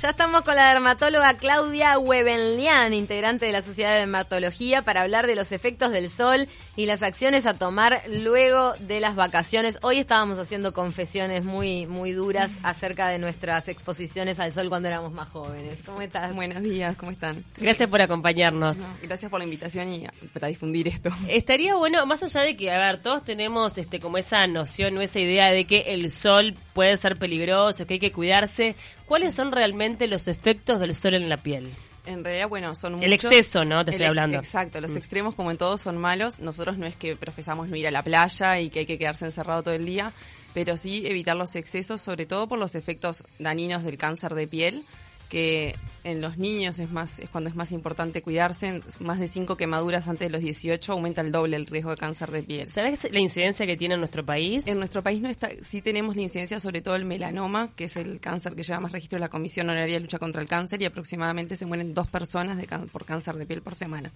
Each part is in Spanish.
Ya estamos con la dermatóloga Claudia Webenlian, integrante de la Sociedad de Dermatología, para hablar de los efectos del sol y las acciones a tomar luego de las vacaciones. Hoy estábamos haciendo confesiones muy, muy duras acerca de nuestras exposiciones al sol cuando éramos más jóvenes. ¿Cómo estás? Buenos días, ¿cómo están? Gracias por acompañarnos. No, gracias por la invitación y para difundir esto. Estaría bueno, más allá de que, a ver, todos tenemos este como esa noción o esa idea de que el sol puede ser peligroso, que hay que cuidarse. ¿Cuáles son realmente los efectos del sol en la piel? En realidad, bueno, son muchos. El exceso, ¿no? Te estoy El- hablando. Exacto, los Mm. extremos como en todos son malos. Nosotros no es que profesamos no ir a la playa y que hay que quedarse encerrado todo el día, pero sí evitar los excesos, sobre todo por los efectos dañinos del cáncer de piel, que en los niños es más es cuando es más importante cuidarse. Más de 5 quemaduras antes de los 18 aumenta el doble el riesgo de cáncer de piel. ¿Sabes la incidencia que tiene en nuestro país? En nuestro país no está, sí tenemos la incidencia sobre todo el melanoma, que es el cáncer que lleva más registro de la Comisión Honoraria de Lucha contra el Cáncer y aproximadamente se mueren dos personas de por cáncer de piel por semana,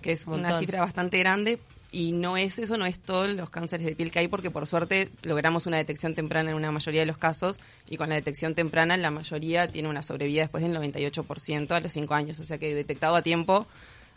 que es un una montón. cifra bastante grande y no es eso, no es todos los cánceres de piel que hay porque por suerte logramos una detección temprana en una mayoría de los casos y con la detección temprana la mayoría tiene una sobrevida después del 98% a los 5 años, o sea que detectado a tiempo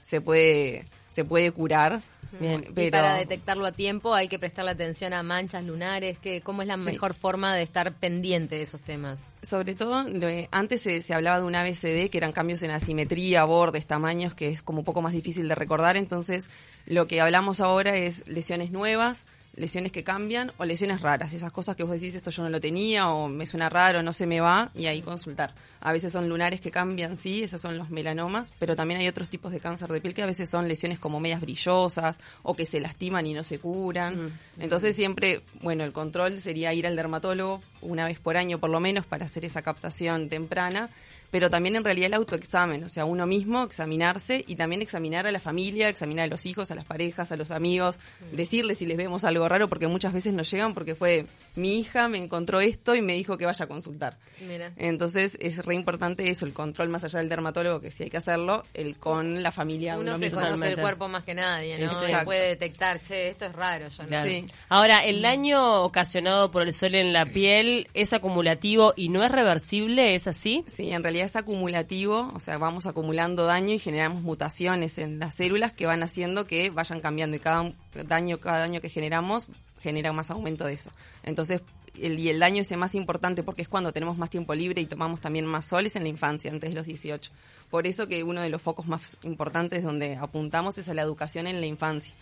se puede se puede curar. Bien. Y pero para detectarlo a tiempo hay que prestarle atención a manchas lunares, que ¿cómo es la Sí. mejor forma de estar pendiente de esos temas? Sobre todo, de- antes se, se hablaba de un ABCD, que eran cambios en asimetría, bordes, tamaños, que es como un poco más difícil de recordar. Entonces, lo que hablamos ahora es lesiones nuevas, lesiones que cambian o lesiones raras. Esas cosas que vos decís, esto yo no lo tenía o me suena raro, no se me va, y ahí consultar. A veces son lunares que cambian, sí, esos son los melanomas, pero también hay otros tipos de cáncer de piel que a veces son lesiones como medias brillosas o que se lastiman y no se curan. Entonces siempre, bueno, el control sería ir al dermatólogo una vez por año por lo menos para hacer esa captación temprana, pero también en realidad el autoexamen, o sea, uno mismo examinarse y también examinar a la familia, examinar a los hijos, a las parejas, a los amigos, decirles si les vemos algo raro, porque muchas veces nos llegan porque fue mi hija me encontró esto y me dijo que vaya a consultar. Mira. Entonces es re importante eso, el control más allá del dermatólogo, que sí hay que hacerlo, el con la familia. Uno uno se mismo. conoce el cuerpo más que nadie, ¿no? Y puede detectar, che, esto es raro. Yo no Claro. Sí. Ahora, el daño ocasionado por el sol en la piel es acumulativo y no es reversible, ¿es así? Sí, en realidad es acumulativo, o sea, vamos acumulando daño y generamos mutaciones en las células que van haciendo que vayan cambiando y cada daño, cada daño que generamos genera más aumento de eso. Entonces, el, y el daño ese más importante porque es cuando tenemos más tiempo libre y tomamos también más sol es en la infancia, antes de los 18. Por eso que uno de los focos más importantes donde apuntamos es a la educación en la infancia.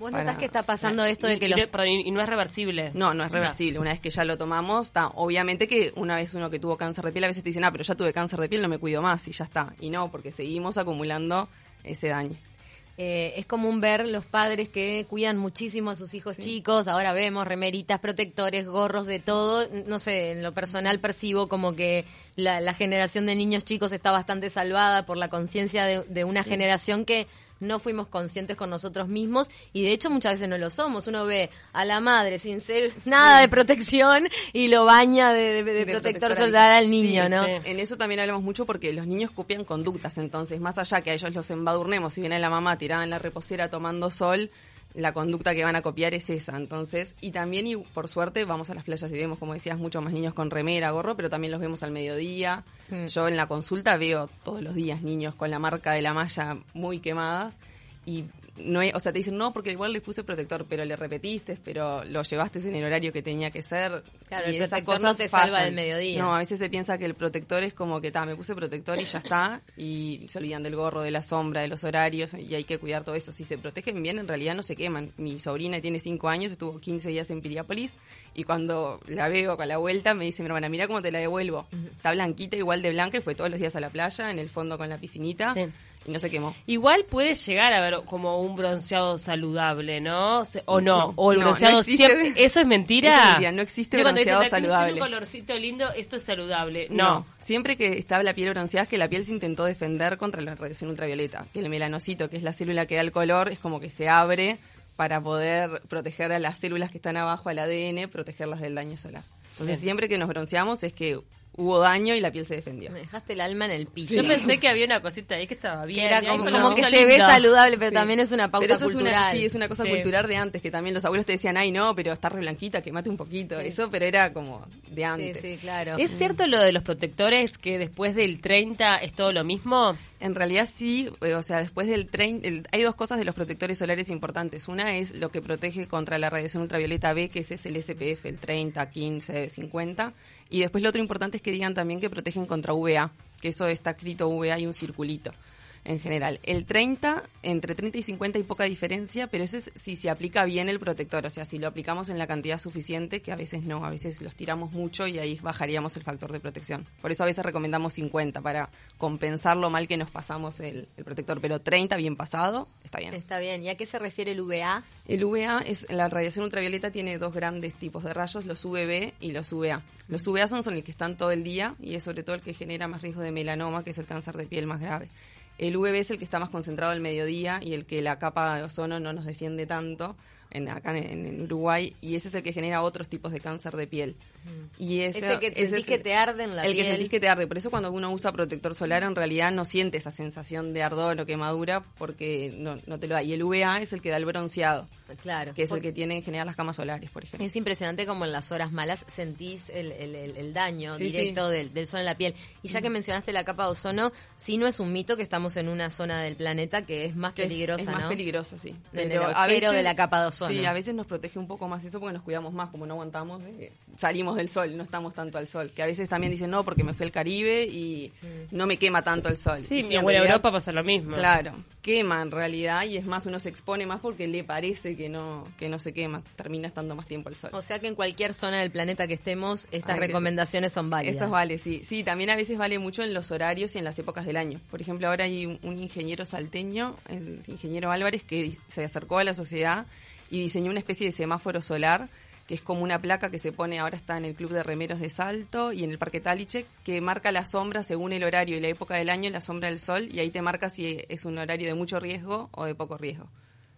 ¿Vos Para- notás que está pasando esto de que y, los y- y no es reversible. No, no es reversible. Una vez que ya lo tomamos, está. Obviamente que una vez uno que tuvo cáncer de piel, a veces te dicen, ah, pero ya tuve cáncer de piel, no me cuido más y ya está. Y no, porque seguimos acumulando ese daño. Eh, es común ver los padres que cuidan muchísimo a sus hijos chicos. Ahora vemos remeritas, protectores, gorros, de todo. No sé, en lo personal percibo como que la, la generación de niños chicos está bastante salvada por la conciencia de, de una generación que no fuimos conscientes con nosotros mismos y de hecho muchas veces no lo somos. Uno ve a la madre sin ser nada de protección y lo baña de, de- de De protector solar al al- niño, Sí, ¿no? sí. En eso también hablamos mucho porque los niños copian conductas, entonces, más allá que a ellos los embadurnemos, si viene la mamá tirada en la reposera tomando sol, la conducta que van a copiar es esa, entonces, y también, y por suerte, vamos a las playas y vemos, como decías, muchos más niños con remera, gorro, pero también los vemos al mediodía. Mm. Yo en la consulta veo todos los días niños con la marca de la malla muy quemadas y no hay- o sea, te dicen no porque igual le puse protector, pero le repetiste, pero lo llevaste en el horario que tenía que ser. Claro, y el protector no te salva del mediodía. No, a veces se piensa que el protector es como que, ta, me puse protector y ya está, y se olvidan del gorro, de la sombra, de los horarios, y hay que cuidar todo eso. Si se protegen bien, en realidad no se queman. Mi sobrina tiene 5 años, estuvo 15 días en Piriápolis, y cuando la veo con la vuelta, me dice mi hermana, mira cómo te la devuelvo. Está blanquita, igual de blanca, y fue todos los días a la playa, en el fondo con la piscinita, Sí. Y no se quemó. Igual puede llegar a ver como un bronceado saludable, ¿no? O no, No, o el no, bronceado no siempre... ¿Eso es mentira? Eso es mentira, no existe dicen, bronceado "Ay, tiene- saludable". Tiene un colorcito lindo, esto es saludable. No. Siempre que estaba la piel bronceada es que la piel se intentó defender contra la radiación ultravioleta, que el melanocito, que es la célula que da el color, es como que se abre para poder proteger a las células que están abajo al ADN, protegerlas del daño solar. Entonces, Bien. siempre que nos bronceamos es que hubo daño y la piel se defendió. Me dejaste el alma en el piso. Yo pensé que había una cosita ahí que estaba bien. Que era como, que se ve saludable, pero Sí. también es una pauta Pero eso es cultural. una, sí, es una cosa Sí. cultural de antes, que también los abuelos te decían, ay, no, pero está re blanquita, que mate un poquito. Sí. Eso, pero era como de Sí, antes. sí, claro. ¿Es cierto lo de los protectores que después del 30 es todo lo mismo? En realidad sí, eh, o sea, después del 30, el- hay dos cosas de los protectores solares importantes. Una es lo que protege contra la radiación ultravioleta B, que ese es el SPF, el 30, 15, 50. Y después lo otro importante es que digan también que protegen contra UVA, que eso está escrito UVA y un circulito en general. El 30, entre 30 y 50 hay poca diferencia, pero eso es si se aplica bien el protector, o sea, si lo aplicamos en la cantidad suficiente, que a veces no, a veces los tiramos mucho y ahí bajaríamos el factor de protección. Por eso a veces recomendamos 50 para compensar lo mal que nos pasamos el, el protector, pero 30 bien pasado, está bien. Está bien. ¿Y a qué se refiere el VA? El UVA es la radiación ultravioleta tiene dos grandes tipos de rayos, los UVB y los UVA. Los UVA son, son el que están todo el día y es sobre todo el que genera más riesgo de melanoma, que es el cáncer de piel más grave. El UVB es el que está más concentrado al mediodía y el que la capa de ozono no nos defiende tanto en, acá en, en Uruguay y ese es el que genera otros tipos de cáncer de piel. Y ese, Ese que ese sentís es que el- te arde en la el piel. que sentís que te arde. Por eso cuando uno usa protector solar en realidad no siente esa sensación de ardor o quemadura porque no, no te lo da. Y el UVA es el que da el bronceado, Claro. que es el que tiene en general las camas solares, por ejemplo. Es impresionante como en las horas malas sentís el, el- el- el daño Sí, directo Del, del sol en la piel. Y ya que mencionaste la capa de ozono, sí no es un mito que estamos en una zona del planeta que es más Que peligrosa, es más ¿no? peligrosa, sí. En el agujero de la capa de ozono. Sí, a veces nos protege un poco más eso porque nos cuidamos más, como no aguantamos, de- salimos del sol, no estamos tanto al sol. Que a veces también dicen, no, porque me fui al Caribe y Mm. no me quema tanto el sol. Sí, mi en abuela realidad- Europa pasa lo mismo. Claro, quema en realidad y es más, uno se expone más porque le parece que no, que no se quema, termina estando más tiempo al sol. O sea que en cualquier zona del planeta que estemos, estas recomendaciones son válidas. Estas vale, sí. Sí, también a veces vale mucho en los horarios y en las épocas del año. Por ejemplo, ahora hay un, un ingeniero salteño, el ingeniero Álvarez, que se acercó a la sociedad y diseñó una especie de semáforo solar que es como una placa que se pone, ahora está en el Club de Remeros de Salto y en el Parque Taliche, que marca la sombra según el horario y la época del año, la sombra del sol, y ahí te marca si es un horario de mucho riesgo o de poco riesgo.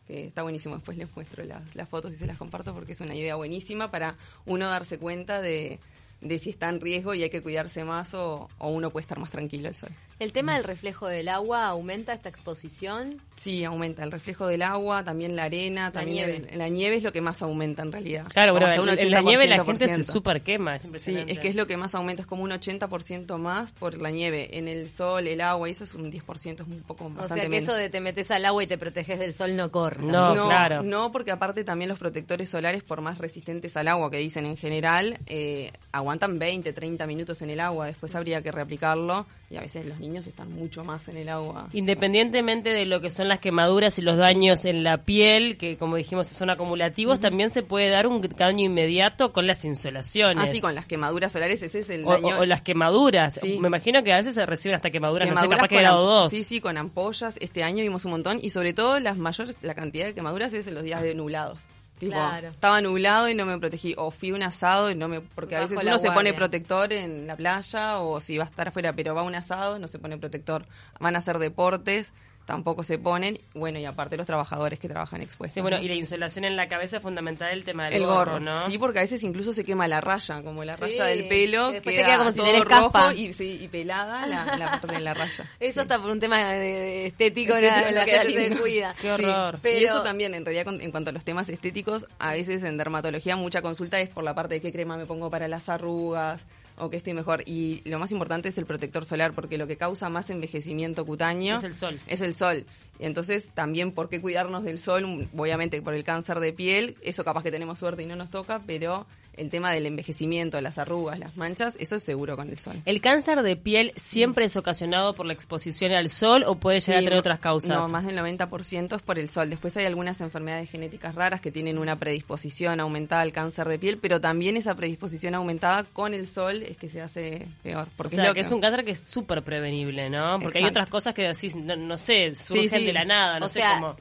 Que está buenísimo, después les muestro las, las fotos y se las comparto porque es una idea buenísima para uno darse cuenta de, de si está en riesgo y hay que cuidarse más o, o uno puede estar más tranquilo al sol. ¿El tema del reflejo del agua aumenta esta exposición? Sí, aumenta el reflejo del agua, también la arena, también nieve. el- la nieve es lo que más aumenta en realidad. Claro, Como bueno, en, la nieve la 80%. gente se super quema, es Sí, es que es lo que más aumenta, es como un 80% más por la nieve. En el sol, el agua, y eso es un 10%, es un poco O bastante sea que menos. eso de te metes al agua y te proteges del sol no corre. No, claro. No, porque aparte también los protectores solares, por más resistentes al agua que dicen en general, eh, aguantan 20, 30 minutos en el agua. Después habría que reaplicarlo y a veces los niños están mucho más en el agua. Independientemente de lo que son las quemaduras y los daños en la piel, que como dijimos son acumulativos, también se puede dar un daño inmediato con las insolaciones. Así con las quemaduras solares, ese es el o, daño. o- o las quemaduras. Sí. Me imagino que a veces se reciben hasta quemaduras, no sé, Quemaduras capaz que grado am- 2. Sí, sí, con ampollas. Este año vimos un montón y sobre todo las mayor, la cantidad de quemaduras es en los días de nublados. Tipo, Claro. estaba nublado y no me protegí. O fui a un asado y no me... Porque a veces uno se pone protector en la playa o si va a estar afuera, pero va a un asado no se pone protector. Van a hacer deportes, tampoco se ponen. Bueno, y aparte los trabajadores que trabajan expuestos. Sí, bueno, ¿no? y la insolación en la cabeza es fundamental el tema del el gorro, gorro, ¿no? Sí, porque a veces incluso se quema la raya, como la Sí, raya del pelo. que después te queda como si todo tenés rojo caspa. Y, sí, y pelada la, la parte de la raya. Eso está por un tema de, de estético, Estético, la queda gente se cuida. Qué horror. Pero, Y eso también, en realidad, con- en cuanto a los temas estéticos, a veces en dermatología mucha consulta es por la parte de qué crema me pongo para las arrugas o qué estoy mejor. Y lo más importante es el protector solar, porque lo que causa más envejecimiento cutáneo Es el sol. Es el sol. Y entonces también, ¿por qué cuidarnos del sol? Obviamente por el cáncer de piel, eso capaz que tenemos suerte y no nos toca, pero el tema del envejecimiento, las arrugas, las manchas, eso es seguro con el sol. ¿El cáncer de piel siempre es ocasionado por la exposición al sol o puede llegar a tener otras causas? No, más del 90% es por el sol. Después hay algunas enfermedades genéticas raras que tienen una predisposición aumentada al cáncer de piel, pero también esa predisposición aumentada con el sol es que se hace peor. O sea, lo que es un cáncer que es súper prevenible, ¿no? Porque hay otras cosas que decís, no, no sé, surgen Sí, sí. de la nada, no o sé sea, cómo.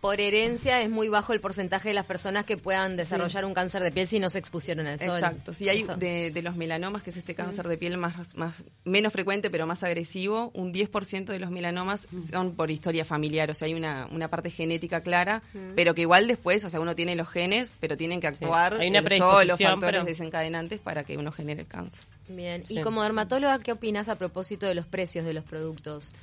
Por herencia es muy bajo el porcentaje de las personas que puedan desarrollar un cáncer de piel si no se expusieron al sol. Exacto, sí, hay de, de los melanomas, que es este cáncer de piel más, más menos frecuente pero más agresivo, un 10% de los melanomas son por historia familiar, o sea, hay una, una parte genética clara, pero que igual después, o sea, uno tiene los genes, pero tienen que actuar hay una el sol, los factores pero- desencadenantes para que uno genere el cáncer. Bien, y Sí. como dermatóloga, ¿qué opinas a propósito de los precios de los productos?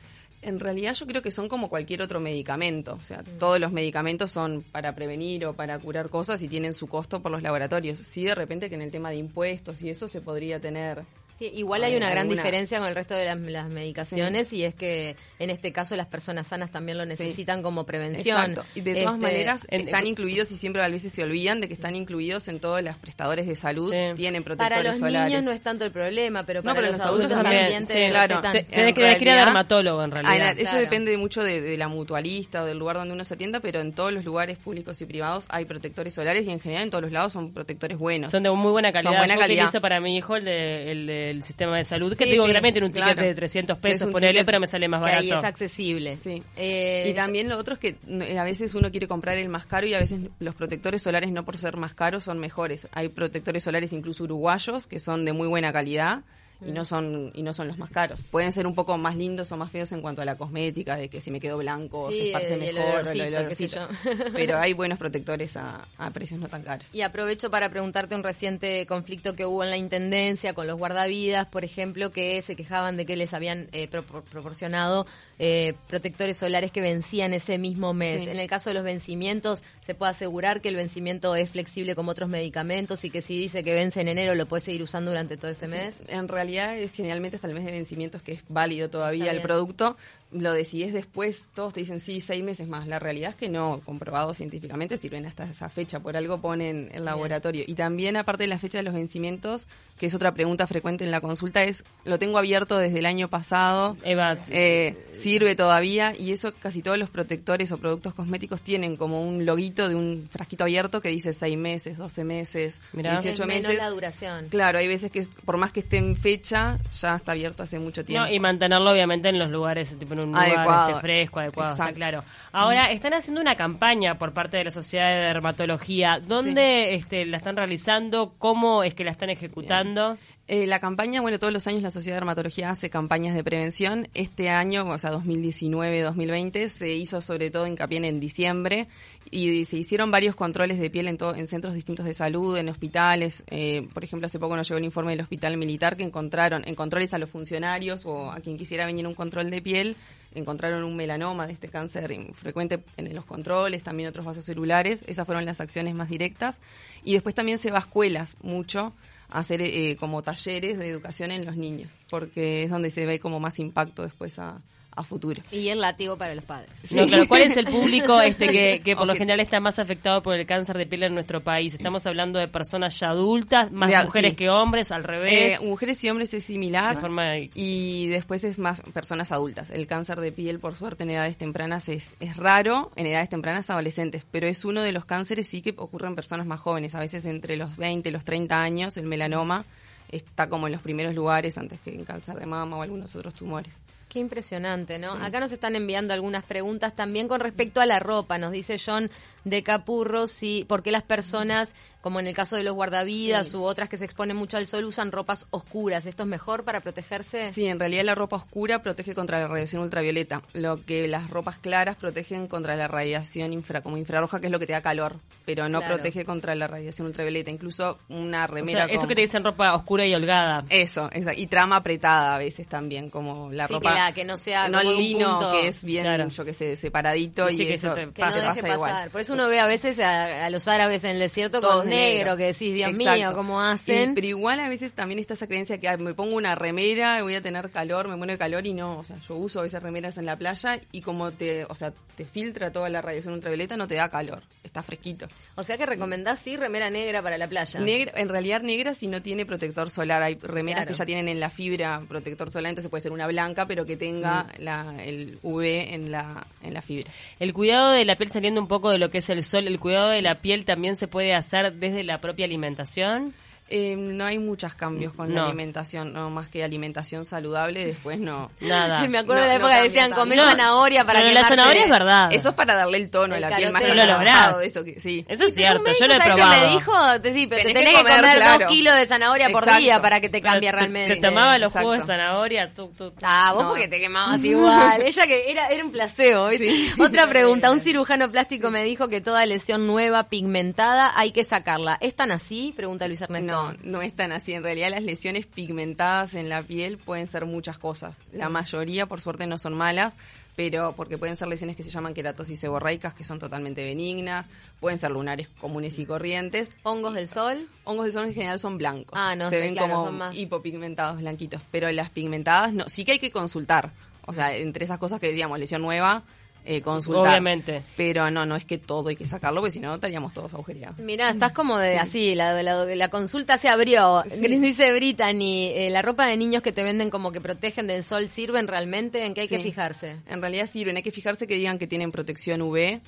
En realidad yo creo que son como cualquier otro medicamento. O sea, Mm. todos los medicamentos son para prevenir o para curar cosas y tienen su costo por los laboratorios. Sí, de repente que en el tema de impuestos y eso se podría tener Sí, igual hay una gran alguna- diferencia con el resto de las, las medicaciones y es que en este caso las personas sanas también lo necesitan como prevención. Exacto. Y de todas Este, maneras en- están incluidos y siempre a veces se olvidan de que están incluidos en todos los prestadores de salud. Sí. Tienen protectores Para los solares. niños no es tanto el problema, pero No, para pero los, los adultos, adultos también, también, te sí. Claro. Te- En tenés que, ir a dermatólogo en Ah, realidad. eso Claro. depende mucho de, de la mutualista o del lugar donde uno se atienda, pero en todos los lugares públicos y privados hay protectores solares y en general en todos los lados son protectores buenos. Son de muy buena calidad. Son buena Yo calidad. utilizo para mi hijo el, de- el del sistema de salud, que Sí, digo sí, que también tiene un ticket claro. de 300 Es pesos, ticket pero me sale más que ahí barato. es accesible. Sí. Eh, y también lo otro es que n- a veces uno quiere comprar el más caro y a veces los protectores solares no por ser más caros son mejores. Hay protectores solares incluso uruguayos que son de muy buena calidad y Mm. no son y no son los más caros. Pueden ser un poco más lindos o más feos en cuanto a la cosmética, de que si me quedo blanco Sí, se esparce el mejor, olorcito, el yo. Pero hay buenos protectores a, a precios no tan caros. Y aprovecho para preguntarte un reciente conflicto que hubo en la Intendencia con los guardavidas, por ejemplo, que se quejaban de que les habían eh, propor- proporcionado eh, protectores solares que vencían ese mismo mes. Sí. En el caso de los vencimientos, ¿se puede asegurar que el vencimiento es flexible como otros medicamentos y que si dice que vence en enero lo puede seguir usando durante todo ese mes? En realidad es generalmente hasta el mes de vencimientos que es válido todavía el producto. Lo decides después, todos te dicen sí, seis meses más. La realidad es que no, comprobado científicamente, sirven hasta esa fecha. Por algo ponen el laboratorio. Y también, aparte de la fecha de los vencimientos, que es otra pregunta frecuente en la consulta, es, lo tengo abierto desde el año pasado. Eva, Eh, sirve todavía y eso casi todos los protectores o productos cosméticos tienen como un loguito de un frasquito abierto que dice seis meses, 12 meses, Mirá. 18 Es menos meses. la duración. Claro, hay veces que por más que esté en fecha, ya está abierto hace mucho tiempo. No, y mantenerlo obviamente en los lugares, tipo en un lugar Adecuado. este, fresco, adecuado, está claro. Ahora, están haciendo una campaña por parte de la Sociedad de Dermatología. ¿Dónde este, la están realizando? ¿Cómo es que la están ejecutando? Eh, la campaña, bueno, todos los años la Sociedad de Dermatología hace campañas de prevención. Este año, o sea, 2019-2020, se hizo sobre todo hincapié en diciembre y se hicieron varios controles de piel en, to- en centros distintos de salud, en hospitales. Eh, por ejemplo, hace poco nos llegó el informe del Hospital Militar que encontraron en controles a los funcionarios o a quien quisiera venir un control de piel, encontraron un melanoma de este cáncer frecuente en los controles, también otros vasos celulares. Esas fueron las acciones más directas. Y después también se va a escuelas mucho a hacer eh, como talleres de educación en los niños, porque es donde se ve como más impacto después a, a futuro. Y el látigo para los padres. No, claro, ¿Cuál es el público este que, que por lo general está más afectado por el cáncer de piel en nuestro país? Estamos hablando de personas ya adultas, más Ya, mujeres sí. que hombres, al revés. Eh, mujeres y hombres es similar. de forma Y después es más personas adultas. El cáncer de piel, por suerte, en edades tempranas es, es raro, en edades tempranas adolescentes, pero es uno de los cánceres sí que ocurre en personas más jóvenes, a veces de entre los 20 y los 30 años, el melanoma está como en los primeros lugares antes que el cáncer de mama o algunos otros tumores. Qué impresionante, ¿no? Acá nos están enviando algunas preguntas también con respecto a la ropa. Nos dice John de Capurro si por qué las personas, como en el caso de los guardavidas u otras que se exponen mucho al sol, usan ropas oscuras. ¿Esto es mejor para protegerse? Sí, en realidad la ropa oscura protege contra la radiación ultravioleta, lo que las ropas claras protegen contra la radiación infra, como infrarroja, que es lo que te da calor, pero no Claro. protege contra la radiación ultravioleta. Incluso una O remera sea, eso con- que te dicen ropa oscura y holgada. Eso, esa- y trama apretada a veces también, como la Sí, ropa... que no sea No como el lino, punto. que es bien, Claro. yo que sé, separadito Sí, y que eso se te Que no te deje pasa pasar. igual. Por eso uno ve a veces a, a los árabes en el desierto Todos con negro, que decís, Dios mío. ¿cómo Y- hacen? pero igual a veces también está esa creencia que me pongo una remera y voy a tener calor, me muero de calor y no, o sea, yo uso a veces remeras en la playa y como te, o sea, te filtra toda la radiación ultravioleta, no te da calor, está fresquito. O sea que recomendás, sí, remera negra para la playa. Negra, en realidad negra si no tiene protector solar. Hay remeras Claro. que ya tienen en la fibra protector solar, entonces puede ser una blanca, pero que tenga Mm. la, el UV en la, en la fibra. El cuidado de la piel, saliendo un poco de lo que es el sol, el cuidado de la piel también se puede hacer desde la propia alimentación. Eh, no hay muchos cambios con No. la alimentación, no más que alimentación saludable, después no. Nada. Me acuerdo No, de la no época que decían comer No, zanahoria para pero la zanahoria es verdad. Eso es para darle el tono a la piel más lo lográs. Eso, que, sí. Eso es cierto, yo lo he médico, ¿sabes qué probado. me dijo? Te, sí, pero te Tenés que tenés que comer, claro. dos kilos de zanahoria por Exacto. día para que te cambie Te- realmente. Te tomaba los Exacto. jugos de zanahoria. tú- tú- Ah, vos No. porque te quemabas igual. Ella que era, era un placebo. ¿viste? Otra pregunta. Un cirujano plástico me dijo que toda lesión nueva, pigmentada, hay que sacarla. ¿Es tan así? Pregunta Luis Ernesto. No, no es tan así. En realidad las lesiones pigmentadas en la piel pueden ser muchas cosas. La mayoría, por suerte, no son malas, pero porque pueden ser lesiones que se llaman queratosis seborreicas, que son totalmente benignas, pueden ser lunares comunes y corrientes. ¿Hongos del sol? Hongos del sol en general son blancos. Ah, no, se sí, ven claro, como son más- hipopigmentados, blanquitos, pero las pigmentadas no, sí que hay que consultar. O sea, entre esas cosas que decíamos, lesión nueva, eh, consultar. Obviamente. Pero no, no es que todo hay que sacarlo, porque si no estaríamos todos agujereados. Mirá, estás como de así, la, la, la consulta se abrió. Dice Brittany, eh, la ropa de niños que te venden como que protegen del sol, ¿sirven realmente? ¿En qué hay que Sí. fijarse? En realidad sirven, hay que fijarse que digan que tienen protección UV.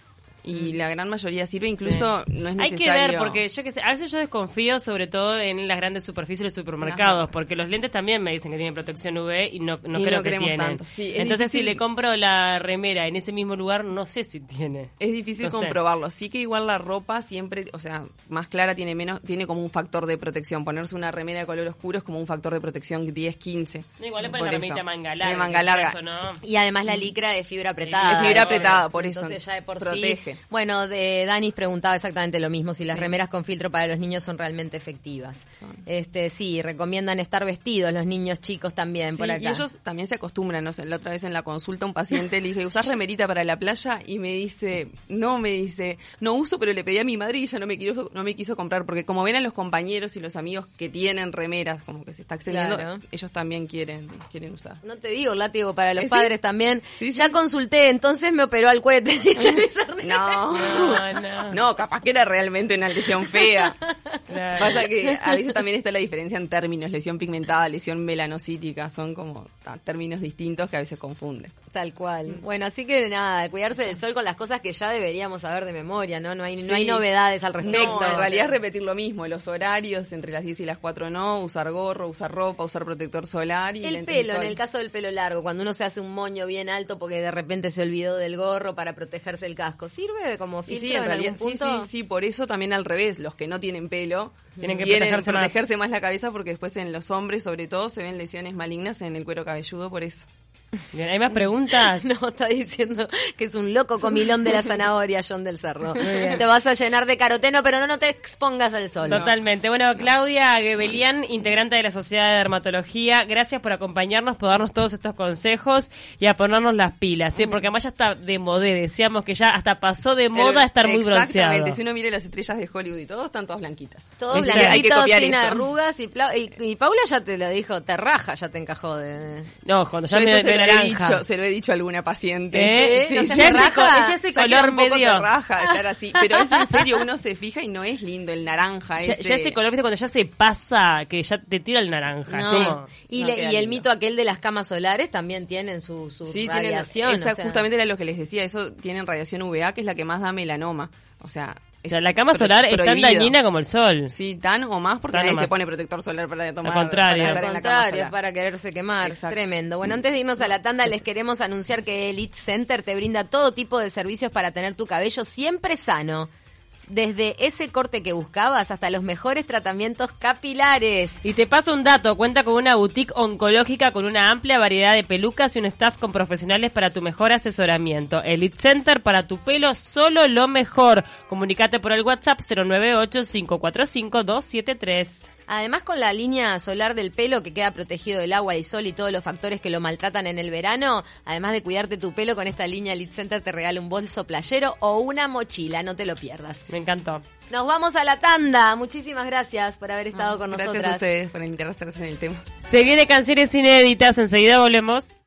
Y la gran mayoría sirve, incluso no es Hay necesario. que ver, porque yo que sé, a veces yo desconfío sobre todo en las grandes superficies de los supermercados, Ajá. porque los lentes también me dicen que tienen protección UV y no, no Y creo no que creemos tienen. tanto. Sí, Entonces, si le compro la remera en ese mismo lugar, no sé si tiene. Es difícil No sé. comprobarlo. Sí que igual la ropa siempre, o sea, más clara tiene menos, tiene como un factor de protección. Ponerse una remera de color oscuro es como un factor de protección 10, 15. No, igual le ponen eso. remerita manga larga. De manga larga. eso, ¿no? Y además la licra es fibra apretada. Es fibra apretada, por eso. Entonces ya de por Protege. sí. Bueno, de Danis preguntaba exactamente lo mismo, si las remeras con filtro para los niños son realmente efectivas. Son. Este, sí, recomiendan estar vestidos los niños chicos también Sí, por acá. y ellos también se acostumbran, no sé, la otra vez en la consulta un paciente le dije, ¿usás remerita para la playa? Y me dice, no, me dice, no uso, pero le pedí a mi madre y ella no me quiso, no me quiso comprar, porque como ven a los compañeros y los amigos que tienen remeras, como que se está extendiendo, Claro. ellos también quieren, quieren usar. No te digo, látigo para los ¿Eh, sí? padres también. Ya consulté, entonces me operó al cohete. Hernández. No, No, no. no, capaz que era realmente una lesión fea. Claro. Pasa que a veces también está la diferencia en términos, lesión pigmentada, lesión melanocítica, son como términos distintos que a veces confunden. Tal cual. Bueno, así que nada, cuidarse del sol con las cosas que ya deberíamos saber de memoria, ¿no? No hay, no hay Sí. novedades al respecto. No, en realidad es repetir lo mismo, los horarios entre las 10 y las 4 no, usar gorro, usar ropa, usar protector solar y El pelo, en el caso del pelo largo, cuando uno se hace un moño bien alto porque de repente se olvidó del gorro para protegerse el casco, ¿sirve como Y sí, en en, realidad, algún sí, punto? sí, sí, por eso también al revés, los que no tienen pelo Tienen que protegerse más. protegerse más la cabeza porque después en los hombres sobre todo se ven lesiones malignas en el cuero cabelludo por eso. Bien, ¿Hay más preguntas? No, está diciendo que es un loco comilón de la zanahoria, John del Cerro. Te vas a llenar de caroteno, pero no, no te expongas al sol. Totalmente. Bueno, Claudia Gebelian, integrante de la Sociedad de Dermatología, gracias por acompañarnos, por darnos todos estos consejos y a ponernos las pilas, ¿sí? porque además ya está de modé, decíamos que ya hasta pasó de moda estar muy bronceado. Exactamente, si uno mira las estrellas de Hollywood y todo, están todas blanquitas. Todos que hay que blanquitos, copiar sin eso. arrugas y, y, y Paula ya te lo dijo, te raja, ya te encajó de... No, cuando Yo ya eso me se lo, he dicho, se lo he dicho a alguna paciente. ¿Eh? Sí, no ya, se ese, raja. ya ese Ya queda color un poco medio. de raja estar así, pero es en serio, uno se fija y no es lindo el naranja Ya, ese. ya ese color, viste, cuando ya se pasa, que ya te tira el naranja. Y, No le- queda y el lindo. mito aquel de las camas solares también tienen su, su Sí, tienen, radiación. esa o sea. justamente era lo que les decía, eso tienen radiación UVA, que es la que más da melanoma. O sea, O sea, la cama solar es tan dañina como el sol. Sí, tan o más porque Tan nadie se pone protector solar para tomar. contrario. para Al contrario, para quererse quemar. Exacto. Tremendo. Bueno, antes de irnos a la tanda, les queremos anunciar que Elite Center te brinda todo tipo de servicios para tener tu cabello siempre sano. Desde ese corte que buscabas hasta los mejores tratamientos capilares. Y te paso un dato, cuenta con una boutique oncológica con una amplia variedad de pelucas y un staff con profesionales para tu mejor asesoramiento. Elite Center para tu pelo, solo lo mejor. Comunicate por el WhatsApp 098-545-273. Además, con la línea solar del pelo que queda protegido del agua, del sol y todos los factores que lo maltratan en el verano, además de cuidarte tu pelo, con esta línea Elite Center te regala un bolso playero o una mochila, no te lo pierdas. Me encantó. Nos vamos a la tanda. Muchísimas gracias por haber estado con Gracias nosotras. a ustedes por interesarse en el tema. Se viene canciones inéditas, enseguida volvemos.